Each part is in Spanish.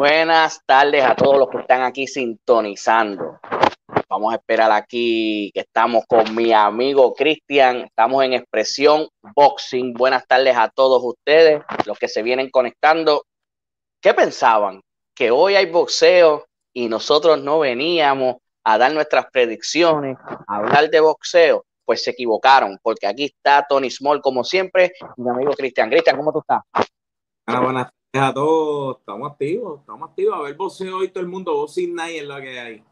Buenas tardes a todos los que están aquí sintonizando. Vamos a esperar aquí que estamos con mi amigo Cristian. Estamos en Expresión Boxing. Buenas tardes a todos ustedes, los que se vienen conectando. ¿Qué pensaban? Que hoy hay boxeo y nosotros no veníamos a dar nuestras predicciones, a hablar de boxeo. Pues se equivocaron, porque aquí está Tony Small, como siempre, mi amigo Cristian. Cristian, ¿cómo tú estás? Ah, buenas a todos. Estamos activos, estamos activos. A ver, boxeo hoy todo el mundo, boxing nadie es lo que hay.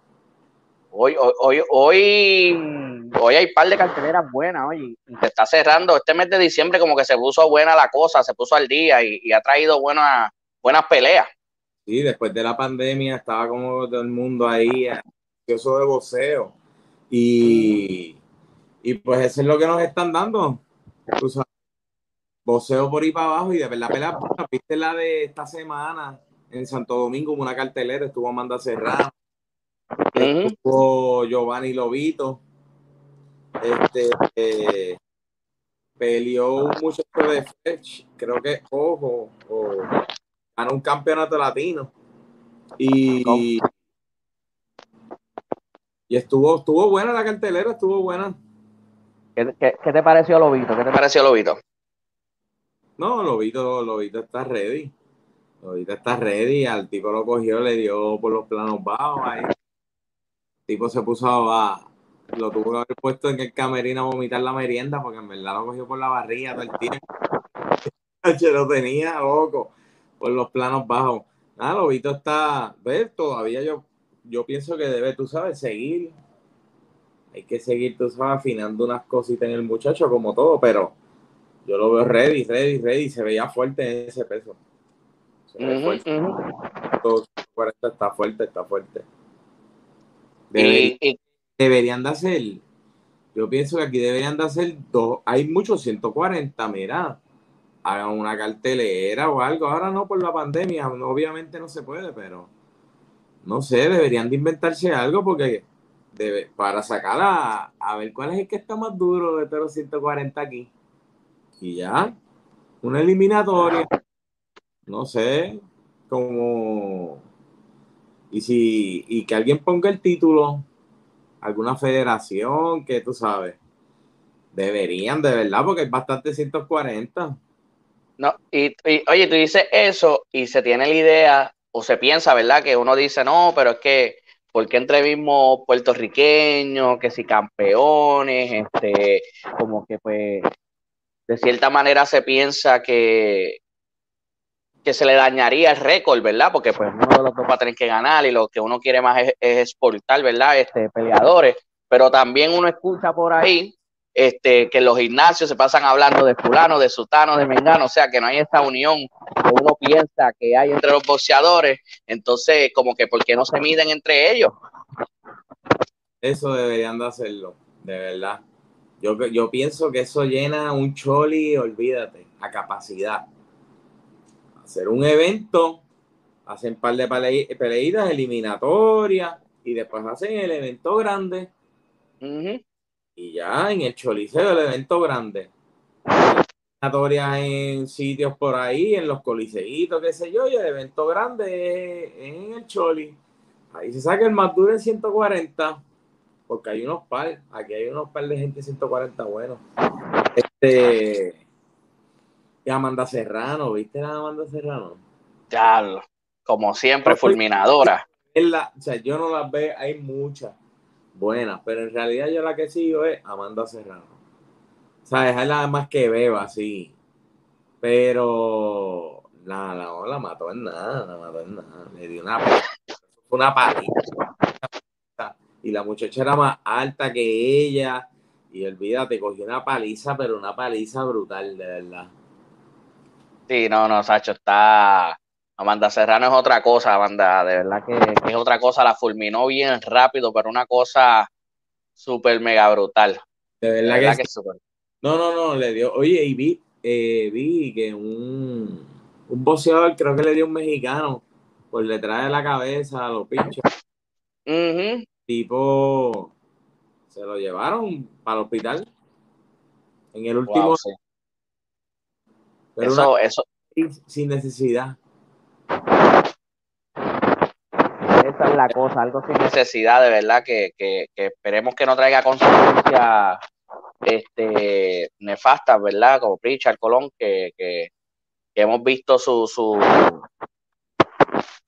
Hoy, hoy, hoy, hoy hay un par de carteleras buenas, oye, se está cerrando. Este mes de diciembre como que se puso buena la cosa, se puso al día y, ha traído buenas, buenas peleas. Sí, después de la pandemia estaba como todo el mundo ahí, eso de boxeo. Y, y pues eso es lo que nos están dando. Tú sabes, boxeo por ahí para abajo y de verdad pelea, viste la de esta semana en Santo Domingo, una cartelera, estuvo Amanda Serrano Estuvo Giovanni Lobito. Este eh, peleó un muchacho de Fetch, creo que ojo, o, ganó un campeonato latino. Y, y estuvo, estuvo buena la cartelera, estuvo buena. ¿Qué, qué, te pareció Lobito? ¿Qué te pareció Lobito? No, Lobito, Lobito está ready. Lobito está ready. Al tipo lo cogió, le dio por los planos bajos ahí tipo se puso a, lo tuvo que haber puesto en el camerino a vomitar la merienda porque en verdad lo cogió por la barriga todo el tiempo. Lo tenía loco por los planos bajos. Nada, Lobito está, ver, todavía yo, yo pienso que debe, tú sabes, seguir. Hay que seguir, tú sabes, afinando unas cositas en el muchacho como todo, pero yo lo veo ready, ready, ready. Se veía fuerte en ese peso. Se ve fuerte. está fuerte, está fuerte deberían de hacer, yo pienso que aquí deberían de hacer dos, hay muchos 140, mira, hagan una cartelera o algo, ahora no por la pandemia, obviamente no se puede, pero no sé, deberían de inventarse algo porque debe, para sacar a, a ver cuál es el que está más duro de todos los 140 aquí. Y ya, una eliminatoria, no sé, como y si y que alguien ponga el título, alguna federación que tú sabes, deberían de verdad, porque es bastante 140. No, y, oye, tú dices eso y se tiene la idea o se piensa, ¿verdad? Que uno dice, no, pero es que, ¿por qué entrevismo puertorriqueños, que si campeones, este, como que pues, de cierta manera se piensa que, que se le dañaría el récord, ¿verdad? Porque pues uno de los dos va que ganar y lo que uno quiere más es, exportar, ¿verdad? Este, peleadores. Pero también uno escucha por ahí este, que los gimnasios se pasan hablando de fulano, de sutano, de mengano, o sea que no hay esta unión que uno piensa que hay entre los boxeadores, entonces como que ¿por qué no se miden entre ellos? Eso deberían de hacerlo, de verdad. Yo, yo pienso que eso llena un choli, olvídate, a capacidad hacer un evento, hacen un par de peleitas eliminatorias y después hacen el evento grande. Y ya en el Choliseo, el evento grande. Eliminatorias en sitios por ahí, en los coliseitos, qué sé yo, y el evento grande en el Choli. Ahí se saca el más duro en 140, porque hay unos par, aquí hay unos par de gente 140 buenos. Este Amanda Serrano, ¿viste a Amanda Serrano? Ya, como siempre, fulminadora. o sea, yo no las veo, hay muchas buenas, pero en realidad yo la que sigo es Amanda Serrano. O sea, es la más que veo así. Pero la, la, la mató en nada, la mató en nada. Le dio una, una paliza. Y la muchacha era más alta que ella. Y olvídate, cogió una paliza, pero una paliza brutal, de verdad. Sí, no, no, Sacho, está. Amanda Serrano es otra cosa, Amanda, de verdad que, es otra cosa, la fulminó bien rápido, pero una cosa súper mega brutal. De verdad, que, No, no, no, le dio. Oye, y vi, eh, vi que un, un boxeador, creo que le dio un mexicano, por detrás de la cabeza a los pinchos. Tipo, se lo llevaron para el hospital. En el último, eso, eso. Sin necesidad. esa es la cosa, algo sin necesidad, de verdad, que, que, que esperemos que no traiga consecuencias este, nefastas, ¿verdad? Como Pritchard Colón, que, que, que hemos visto su, su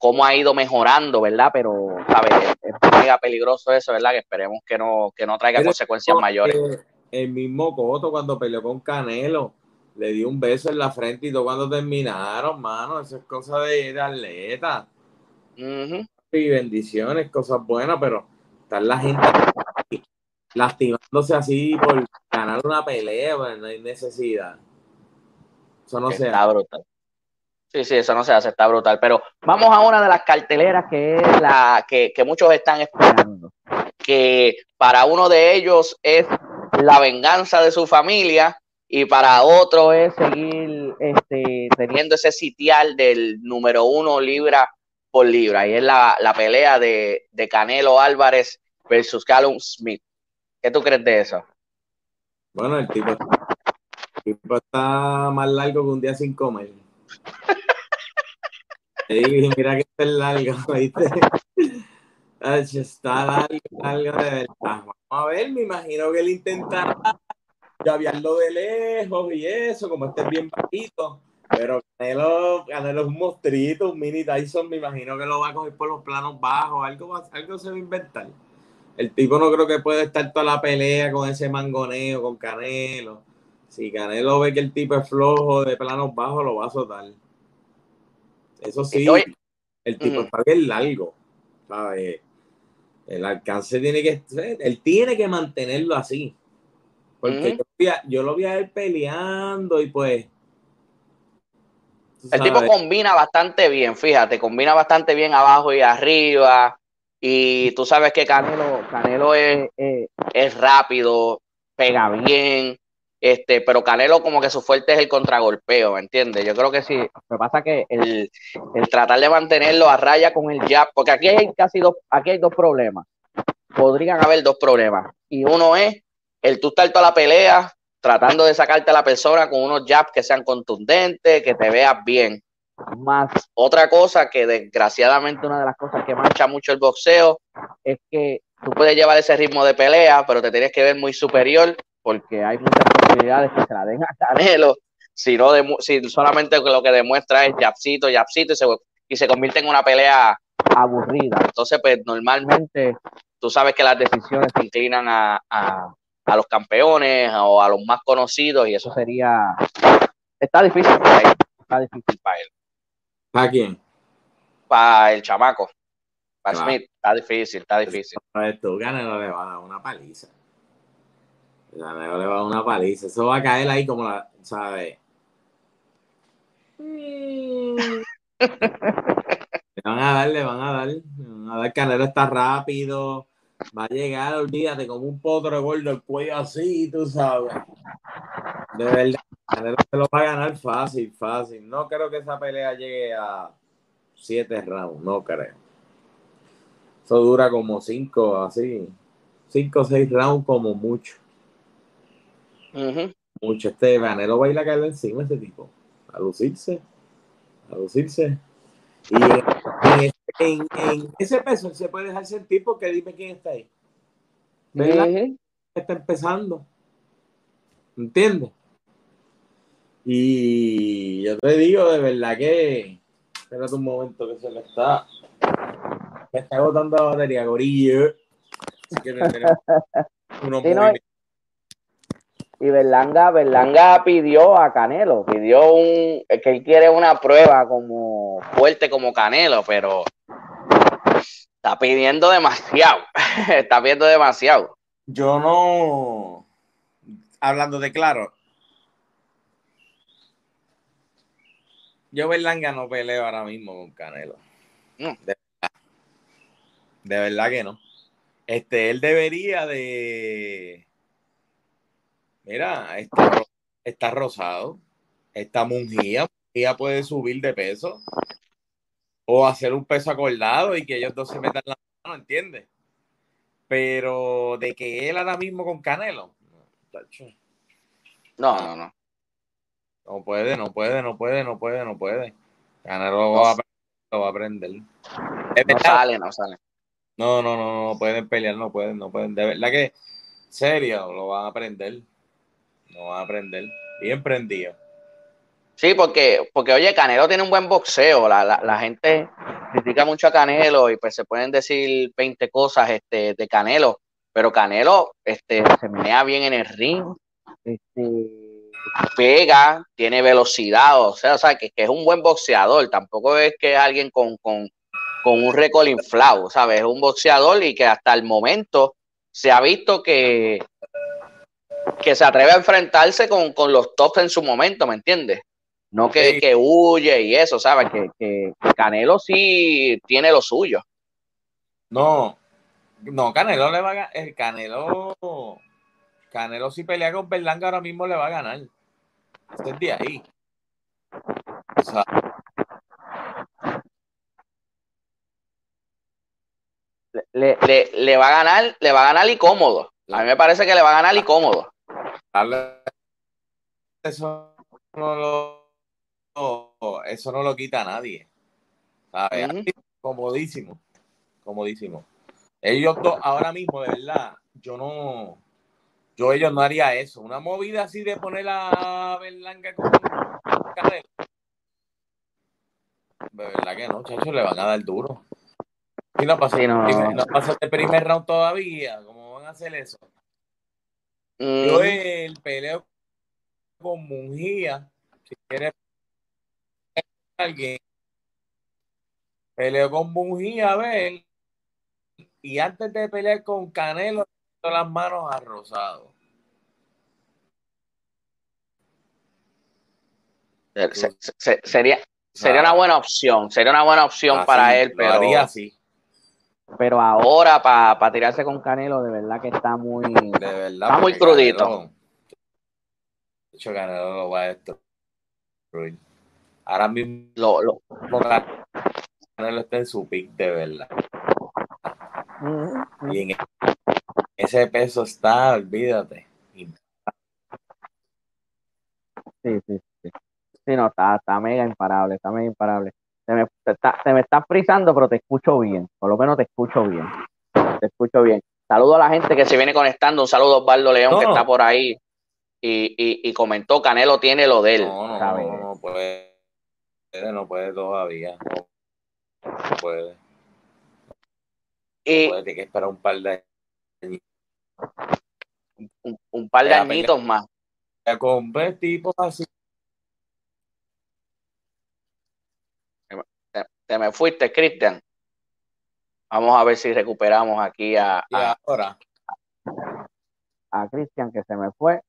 cómo ha ido mejorando, ¿verdad? Pero, ¿sabes? Es mega peligroso eso, ¿verdad? Que esperemos que no, que no traiga consecuencias mayores. El mismo Coto cuando peleó con Canelo, le dio un beso en la frente y todo cuando terminaron, mano, eso es cosa de, atleta. Y bendiciones, cosas buenas, pero está la gente lastimándose así por ganar una pelea, pues no hay necesidad. Eso no se brutal. Sí, sí, eso no se hace, está brutal. Pero vamos a una de las carteleras que es la que, que muchos están esperando. Que para uno de ellos es la venganza de su familia y para otro es seguir este, teniendo ese sitial del número uno libra por libra. Y es la, pelea de, de, Canelo Álvarez versus Callum Smith. ¿Qué tú crees de eso? Bueno, el tipo, el tipo está más largo que un día sin comer. Mira que está largo, ¿viste? Está largo, largo de verdad. Vamos a ver, me imagino que él intentará llavearlo de lejos y eso, como este bien bajito. Pero Canelo, Canelo es un monstruito, un mini Tyson, me imagino que lo va a coger por los planos bajos, algo, algo se va a inventar. El tipo no creo que puede estar toda la pelea con ese mangoneo, con Canelo. Si Canelo ve que el tipo es flojo de planos bajos, lo va a soltar. Eso sí, el tipo está bien largo. El alcance tiene que él tiene que mantenerlo así. Porque yo, lo vi a él peleando y pues. El tipo combina bastante bien, fíjate, combina bastante bien abajo y arriba. Y tú sabes que Canelo, Canelo es, es rápido, pega bien. Este, pero Canelo como que su fuerte es el contragolpeo, ¿me entiendes? Yo creo que sí. Que pasa que el, el tratar de mantenerlo a raya con el jab, porque aquí hay casi dos, aquí hay dos problemas. Podrían haber dos problemas. Y uno es el tú estar toda la pelea tratando de sacarte a la persona con unos jabs que sean contundentes, que te veas bien. Más otra cosa que desgraciadamente una de las cosas que mancha mucho el boxeo es que tú puedes llevar ese ritmo de pelea, pero te tienes que ver muy superior porque hay muchas que se la den a Canelo, si, no si solamente lo que demuestra es yapsito, yapsito, y se, y se convierte en una pelea aburrida. Entonces, pues normalmente tú sabes que las decisiones se inclinan a, a, a los campeones o a los más conocidos y eso sería... Está difícil para él. Está difícil para él. ¿Para quién? Para el chamaco. Para Smith. Está difícil, está difícil. Tú, Canelo le va a dar una paliza. Canelo le va a dar una paliza. Eso va a caer ahí como la, ¿sabes? le van a dar, le van a dar. Le van a dar. Canelo está rápido. Va a llegar, olvídate, como un potro gordo, el cuello así, tú sabes. De verdad, Canelo se lo va a ganar fácil, fácil. No creo que esa pelea llegue a siete rounds, no creo. Eso dura como cinco, así. Cinco o seis rounds como mucho. Mucho. Este Canelo va a ir a caer encima este tipo. A lucirse. A lucirse. Y en, ese peso se puede dejar sentir porque dime quién está ahí. ¿Verdad? Está empezando. ¿Entiendes? Y yo te digo de verdad que. Espérate un momento que se le está. Me está agotando la batería, gorillo. y Berlanga, Berlanga pidió a Canelo, pidió un que él quiere una prueba como fuerte como Canelo, pero Está pidiendo demasiado. Está pidiendo demasiado. Yo no. Hablando de claro. Yo Berlanga no peleo ahora mismo con Canelo. De, verdad. de verdad que no. Este, él debería de. Mira, está, está rosado. Está Mungía. Mungía puede subir de peso o hacer un peso acordado y que ellos dos se metan la mano, ¿entiendes? Pero de que él ahora mismo con Canelo, no, no, no. No puede, no puede, no puede, no puede, no puede. Canelo va a lo va a aprender. No sale, no sale. No, no, no, no pueden pelear, no pueden, no pueden. De verdad que, serio, lo van a aprender. Lo van a aprender. Bien prendido. Sí, porque, porque oye, Canelo tiene un buen boxeo. La, la, la, gente critica mucho a Canelo y pues se pueden decir 20 cosas este, de Canelo, pero Canelo este, se menea bien en el ring, este, pega, tiene velocidad, o sea, o sea que, que, es un buen boxeador. Tampoco es que es alguien con, con, con un récord inflado, ¿sabes? Es un boxeador y que hasta el momento se ha visto que, que se atreve a enfrentarse con, con los tops en su momento, ¿me entiendes? No que, que, huye y eso, ¿sabes? Que, que, Canelo sí tiene lo suyo. No, no, Canelo le va a ganar. El Canelo, Canelo si pelea con Berlanga ahora mismo le va a ganar. Este es de ahí. O sea, le, le, le, va a ganar, le va a ganar y cómodo. A mí me parece que le va a ganar y cómodo. Eso no lo, eso no lo quita a nadie. ¿sabes? Uh -huh. Comodísimo. Comodísimo. Ellos ahora mismo, de verdad, yo no. Yo ellos no haría eso. Una movida así de poner a Berlanga con Canelo. De verdad que no, chachos, le van a dar duro. Y no pasa, sí, no. no pasa el primer round todavía. ¿Cómo van a hacer eso? Mm. Yo el peleo con Mungía, si quieres alguien, peleo con Mungía a ver, y antes de pelear con Canelo, las manos a Rosado. Se, se, sería, sería una buena opción, sería una buena opción así, para él, pero haría así. Pero ahora para pa tirarse con Canelo, de verdad que está muy, de verdad, está muy crudito. Canelo, de hecho, Canelo lo va a destruir. Ahora mismo lo, lo. Canelo está en su pick de verdad. Uh -huh. Y en ese peso está, olvídate. Sí, sí, sí. Sí, no, está, está mega imparable, está mega imparable. Se me, está, se me está frizando, pero te escucho bien. Por lo menos te escucho bien. Te escucho bien. Saludo a la gente que se viene conectando. Un saludo a Osvaldo León, no. que está por ahí. Y, y, y, comentó, Canelo tiene lo de él. No, no, no, no, no puede. No puede todavía. No, no puede. Y, puede, tiene que esperar un par de un, un par de añitos más. Con tipos así. Te, me fuiste, Cristian. Vamos a ver si recuperamos aquí a, y a, ahora. a Cristian que se me fue.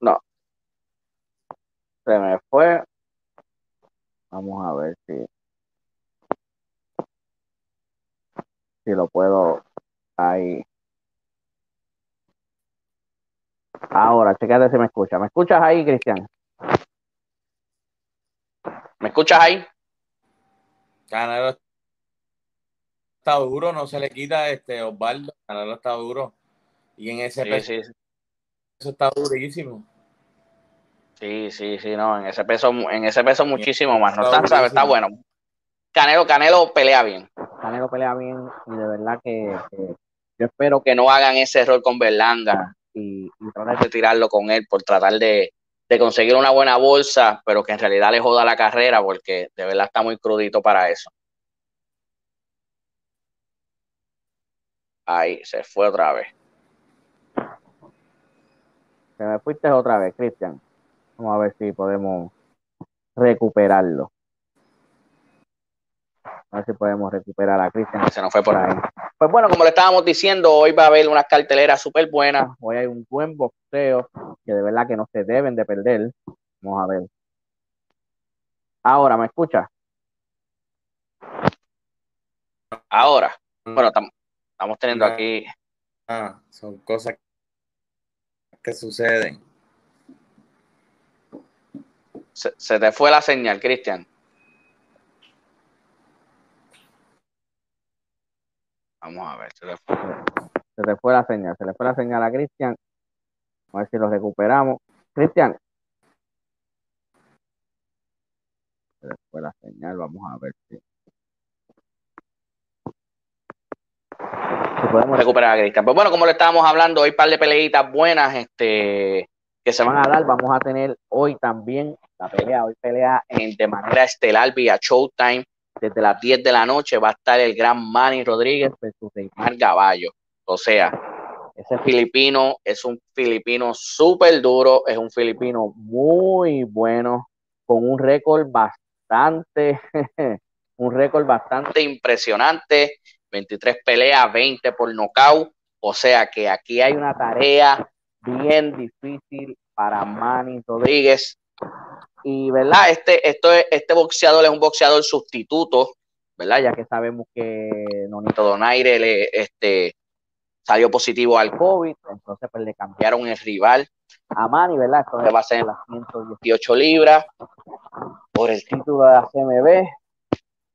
No. Se me fue. Vamos a ver si si lo puedo ahí. Ahora, chécate si me escucha. ¿Me escuchas ahí, Cristian? ¿Me escuchas ahí? Canelo está duro, no se le quita este Osvaldo. Canelo está duro. Y en ese sí, peso, sí, sí. eso está durísimo. Sí, sí, sí, no, en ese peso, en ese peso muchísimo más. No está, sabe, está bueno. Canelo, Canelo pelea bien. Canelo pelea bien y de verdad que, que yo espero que no hagan ese error con Berlanga y, y tratar de tirarlo con él por tratar de, de, conseguir una buena bolsa, pero que en realidad le joda la carrera porque de verdad está muy crudito para eso. Ahí, se fue otra vez. Se me fuiste otra vez, Cristian. Vamos a ver si podemos recuperarlo. A ver si podemos recuperar a Cristian, se nos fue por ahí. Pues bueno, como le estábamos diciendo, hoy va a haber unas carteleras súper buenas. Hoy hay un buen boxeo que de verdad que no se deben de perder. Vamos a ver. Ahora, ¿me escucha? Ahora. Bueno, estamos teniendo aquí. Ah, son cosas que suceden. Se, se te fue la señal, Cristian. Vamos a ver, se le fue. Se le fue la señal, se le fue la señal a Cristian. A ver si lo recuperamos. Cristian. Se le fue la señal, vamos a ver si. podemos recuperar a Cristian. Pues bueno, como le estábamos hablando, hoy un par de peleitas buenas este, que se van a dar. Vamos a tener hoy también la pelea. Hoy pelea en, de manera estelar vía Showtime desde las 10 de la noche va a estar el gran Manny Rodríguez versus Neymar Gaballo. O sea, ese filipino es un filipino súper duro, es un filipino muy bueno, con un récord bastante, un récord bastante impresionante, 23 peleas, 20 por nocaut, o sea que aquí hay una tarea bien difícil para Manny Rodríguez. Y, ¿verdad? Este, esto este boxeador es un boxeador sustituto, ¿verdad? Ya que sabemos que Nonito Donaire le, este, salió positivo al COVID, entonces pues le cambiaron el rival a Manny, ¿verdad? Entonces va a ser en las 118 libras por el título de la CMB.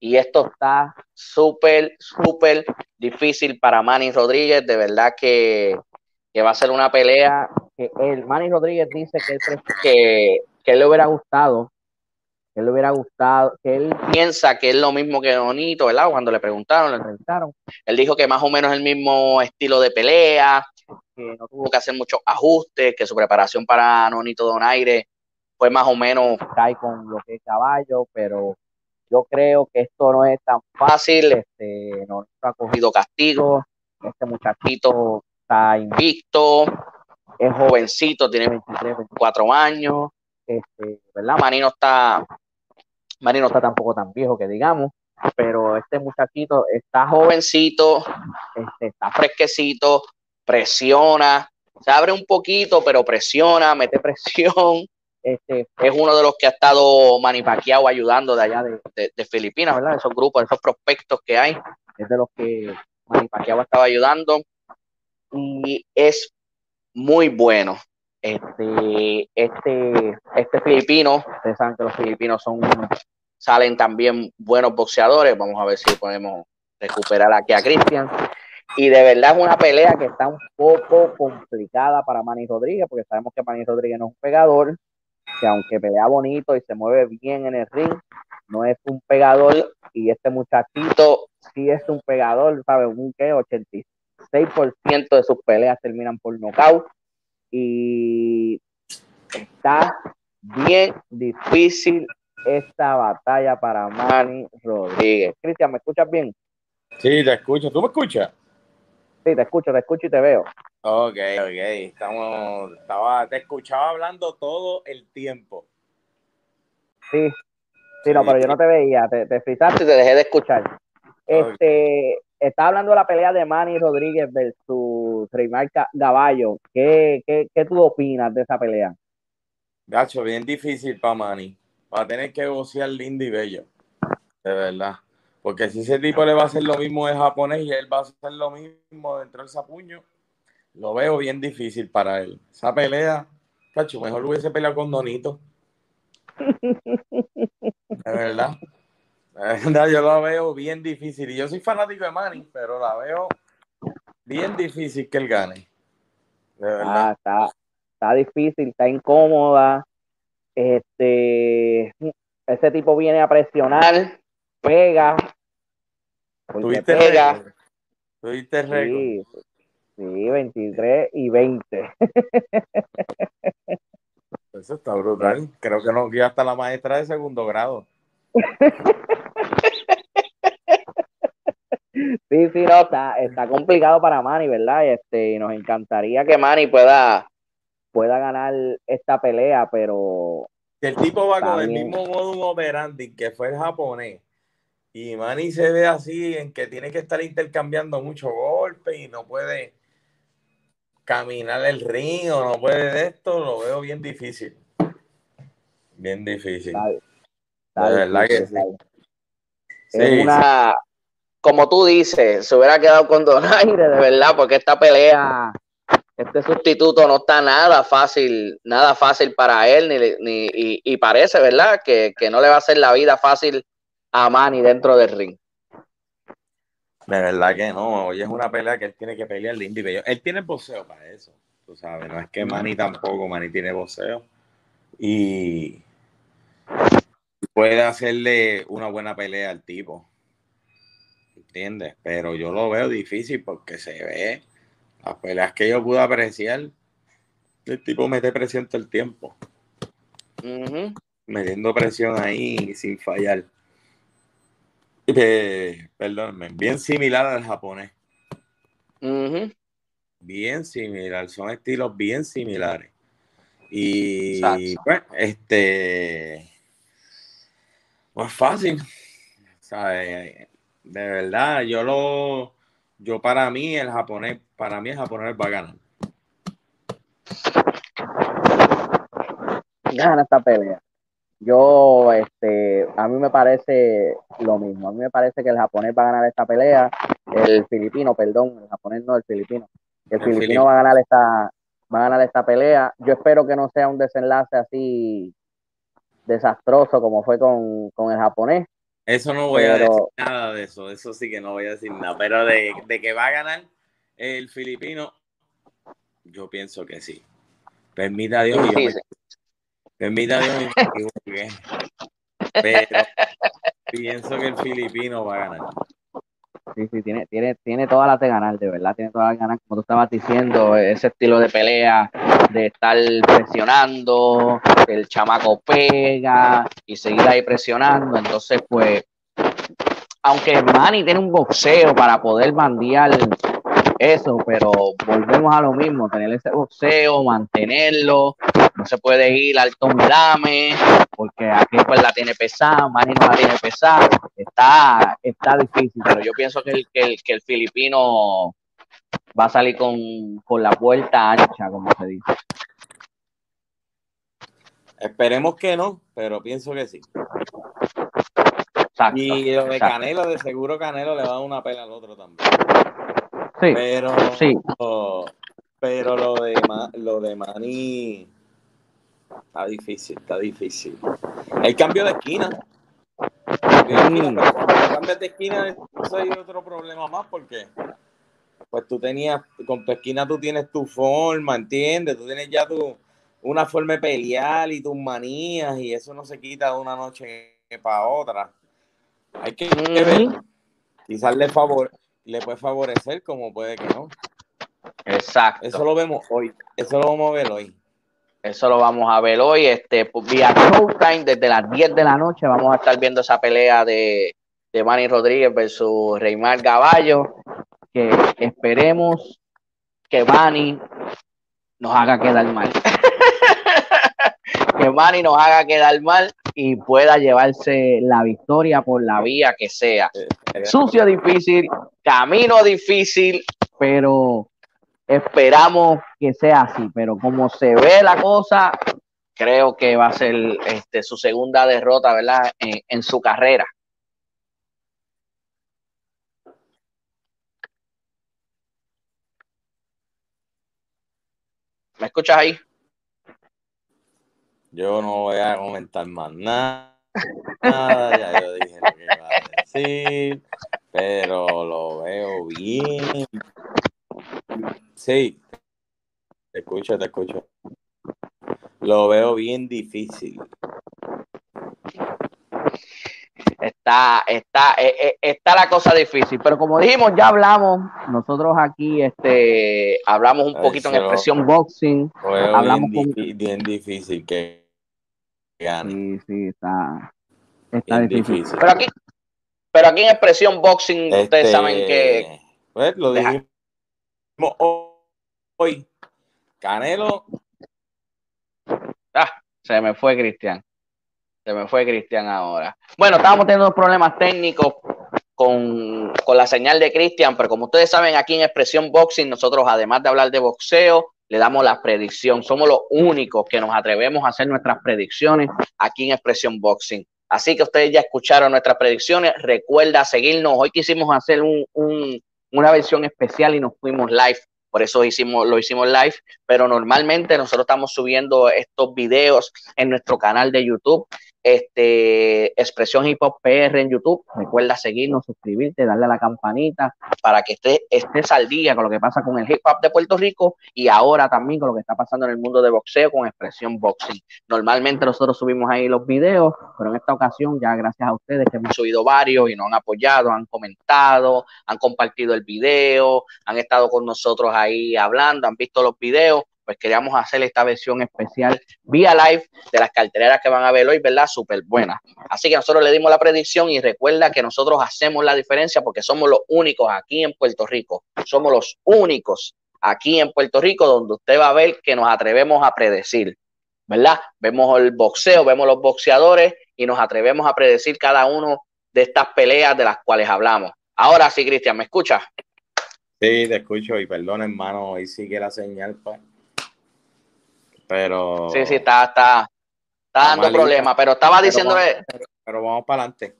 Y esto está súper, súper difícil para Manny Rodríguez. De verdad que, va a ser una pelea que el Manny Rodríguez dice que, que, que le hubiera gustado él le hubiera gustado, que él piensa que es lo mismo que Donito, ¿verdad? Cuando le preguntaron, le entrevistaron, él dijo que más o menos el mismo estilo de pelea, que no tuvo que hacer muchos ajustes, que su preparación para Nonito Donaire fue más o menos cae con lo que es caballo, pero yo creo que esto no es tan fácil, este, no ha cogido castigo, este muchachito está invicto, es jovencito, tiene 23, 24 años, este, ¿verdad? Manino está, Manino está tampoco tan viejo que digamos, pero este muchachito está jovencito, este, está fresquecito, presiona, se abre un poquito, pero presiona, mete presión. Este, es uno de los que ha estado manipaqueado ayudando de allá de, de, Filipinas, ¿verdad? Esos grupos, esos prospectos que hay, es de los que manipaqueado estaba ayudando. Y es muy bueno. Este, este, este filipino, ustedes saben que los filipinos son salen también buenos boxeadores. Vamos a ver si podemos recuperar aquí a Cristian. Y de verdad es una pelea que está un poco complicada para Manny Rodríguez, porque sabemos que Manny Rodríguez no es un pegador, que aunque pelea bonito y se mueve bien en el ring, no es un pegador. Y este muchachito sí es un pegador, ¿sabes? Un que 86% de sus peleas terminan por nocaut y está bien difícil esta batalla para Manny Rodríguez. Cristian, ¿me escuchas bien? Sí, te escucho. ¿Tú me escuchas? Sí, te escucho, te escucho y te veo. Ok, ok. Estamos, estaba, te escuchaba hablando todo el tiempo. Sí, sí, no, pero yo no te veía. Te, te y te dejé de escuchar. Este, está hablando de la pelea de Manny Rodríguez versus Reymar Gaballo. ¿Qué, qué, ¿Qué, tú opinas de esa pelea? Gacho, bien difícil para Manny. Va a tener que bocear lindo y bello. De verdad. Porque si ese tipo le va a hacer lo mismo de japonés y él va a hacer lo mismo dentro del sapuño, lo veo bien difícil para él. Esa pelea, cacho, mejor hubiese peleado con Donito. De verdad. yo la veo bien difícil. Y yo soy fanático de Manny, pero la veo bien difícil que él gane. Ah, está, está difícil, está incómoda. Este, ese tipo viene a presionar, pega. ¿Tuviste pega. ¿Tuviste sí, sí, 23 y 20. Eso está brutal. Creo que no guía hasta la maestra de segundo grado. Sí, sí, no, está, está complicado para Manny, ¿verdad? Este, y nos encantaría que Manny pueda, pueda ganar esta pelea, pero. El tipo va con el mismo modo operandi que fue el japonés. Y Manny se ve así en que tiene que estar intercambiando mucho golpe y no puede caminar el ring o no puede de esto, lo veo bien difícil. Bien difícil. de verdad que sí. Es una, como tú dices, se hubiera quedado con Donaire, de verdad, porque esta pelea, este sustituto no está nada fácil, nada fácil para él, ni, y, parece, ¿verdad?, que, no le va a hacer la vida fácil a Manny dentro del ring. De verdad que no, hoy es una pelea que él tiene que pelear y Él tiene boxeo para eso, tú sabes, no es que Manny tampoco, Manny tiene boxeo. Y puede hacerle una buena pelea al tipo ¿entiendes? Pero yo lo veo difícil porque se ve las peleas que yo pude apreciar. El tipo mete presión todo el tiempo. Metiendo presión ahí sin fallar. Eh, perdón, bien similar al japonés. Bien similar, son estilos bien similares. Y pues, este, pues fácil. De verdad, yo lo, yo para mí el japonés, para mí el japonés va a ganar. Gana esta pelea. Yo, este, a mí me parece lo mismo. A mí me parece que el japonés va a ganar esta pelea. El filipino, perdón, el japonés no, el filipino. El, filipino va a ganar esta, va a ganar esta pelea. Yo espero que no sea un desenlace así desastroso como fue con, el japonés. Eso no voy a decir nada de eso, eso sí que no voy a decir nada, pero de, que va a ganar el filipino, yo pienso que sí. Permita Dios, permita Dios, pero pienso que el filipino va a ganar. Sí, sí, tiene, tiene, tiene todas las de ganar, de verdad, tiene todas las de ganar, como tú estabas diciendo, ese estilo de pelea, de estar presionando, el chamaco pega y seguir ahí presionando, entonces pues, aunque Manny tiene un boxeo para poder bandear eso, pero volvemos a lo mismo, tener ese boxeo, mantenerlo, no se puede ir al dame, porque aquí pues la tiene pesada, Manny no la tiene pesada, está, está difícil, pero yo pienso que el, que el filipino va a salir con, con la puerta ancha, como se dice. Esperemos que no, pero pienso que sí. y lo de Canelo, de seguro Canelo le va a dar una pela al otro también. Sí. Pero, sí. pero lo de lo de Manny está difícil, está difícil. El cambio de esquina. El cambio de esquina, eso hay otro problema más porque pues tú tenías, con tu esquina tú tienes tu forma, ¿entiendes? Tú tienes ya tu, una forma de pelear y tus manías y eso no se quita de una noche para otra. Hay que, ver. Quizás le, favor, le puede favorecer como puede que no. Exacto. Eso lo vemos hoy. Eso lo vamos a ver hoy. Eso lo vamos a ver hoy. Este, pues, vía Showtime, desde las 10 de la noche, vamos a estar viendo esa pelea de, de Manny Rodríguez versus Reymar Gaballo. Que esperemos que Manny nos haga quedar mal. que Manny nos haga quedar mal y pueda llevarse la victoria por la vía que sea. Sucio difícil, camino difícil, pero esperamos que sea así. Pero como se ve la cosa, creo que va a ser este, su segunda derrota, ¿verdad? En, su carrera. ¿Me escuchas ahí? Yo no voy a comentar más nada. ya yo dije lo que iba a decir, pero lo veo bien. Sí, te escucho, te escucho. Lo veo bien difícil. Está, está, eh, eh, está la cosa difícil, pero como dijimos, ya hablamos, nosotros aquí este, hablamos un poquito en expresión boxing, hablamos bien, difícil que gane. Sí, sí, está, está difícil. Pero aquí, pero aquí en expresión boxing, ustedes este, saben que... Pues lo dijimos hoy. Canelo. Ah, se me fue Cristian. Se me fue Cristian ahora. Bueno, estábamos teniendo problemas técnicos con, la señal de Cristian, pero como ustedes saben, aquí en Expresión Boxing, nosotros además de hablar de boxeo, le damos la predicción. Somos los únicos que nos atrevemos a hacer nuestras predicciones aquí en Expresión Boxing. Así que ustedes ya escucharon nuestras predicciones. Recuerda seguirnos. Hoy quisimos hacer una versión especial y nos fuimos live por eso hicimos, lo hicimos live, pero normalmente nosotros estamos subiendo estos videos en nuestro canal de YouTube este, Expresión Hip Hop PR en YouTube. Recuerda seguirnos, suscribirte, darle a la campanita para que estés, estés al día con lo que pasa con el hip hop de Puerto Rico y ahora también con lo que está pasando en el mundo de boxeo con Expresión Boxing. Normalmente nosotros subimos ahí los videos, pero en esta ocasión ya gracias a ustedes que hemos subido varios y nos han apoyado, han comentado, han compartido el video, han estado con nosotros ahí hablando, han visto los videos pues queríamos hacer esta versión especial vía live de las carteleras que van a ver hoy, ¿verdad? Súper buena. Así que nosotros le dimos la predicción y recuerda que nosotros hacemos la diferencia porque somos los únicos aquí en Puerto Rico. Somos los únicos aquí en Puerto Rico donde usted va a ver que nos atrevemos a predecir, ¿verdad? Vemos el boxeo, vemos los boxeadores y nos atrevemos a predecir cada uno de estas peleas de las cuales hablamos. Ahora sí, Cristian, ¿me escuchas? Sí, te escucho y perdón, hermano, hoy sí que la señal, pues pero. Sí, sí, está, está, está dando problemas, pero estaba diciéndole. Pero, vamos para adelante.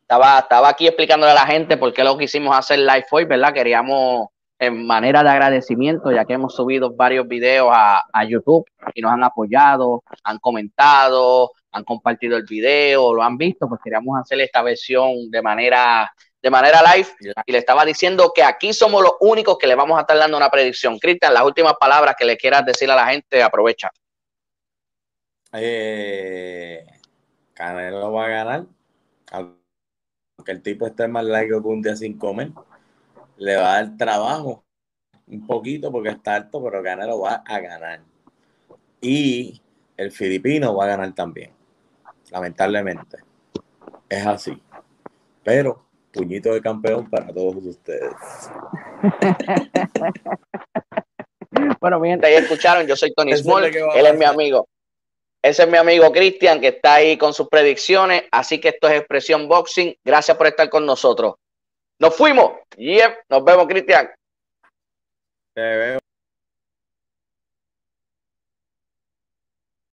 Estaba, estaba aquí explicándole a la gente por qué lo quisimos hacer live hoy, ¿verdad? Queríamos, en manera de agradecimiento, ya que hemos subido varios videos a, a YouTube y nos han apoyado, han comentado, han compartido el video, lo han visto, pues queríamos hacer esta versión de manera de manera live y le estaba diciendo que aquí somos los únicos que le vamos a estar dando una predicción. Cristian, las últimas palabras que le quieras decir a la gente, aprovecha. Eh, Canelo va a ganar, aunque el tipo esté más largo que un día sin comer, le va a dar trabajo un poquito porque está alto, pero Canelo va a ganar. Y el filipino va a ganar también, lamentablemente. Es así. Pero puñito de campeón para todos ustedes. bueno, mi gente, ahí escucharon, yo soy Tony Small, él es mi amigo. Ese es mi amigo Cristian, que está ahí con sus predicciones. Así que esto es Expresión Boxing. Gracias por estar con nosotros. Nos fuimos. Yep. Nos vemos, Cristian. Te veo.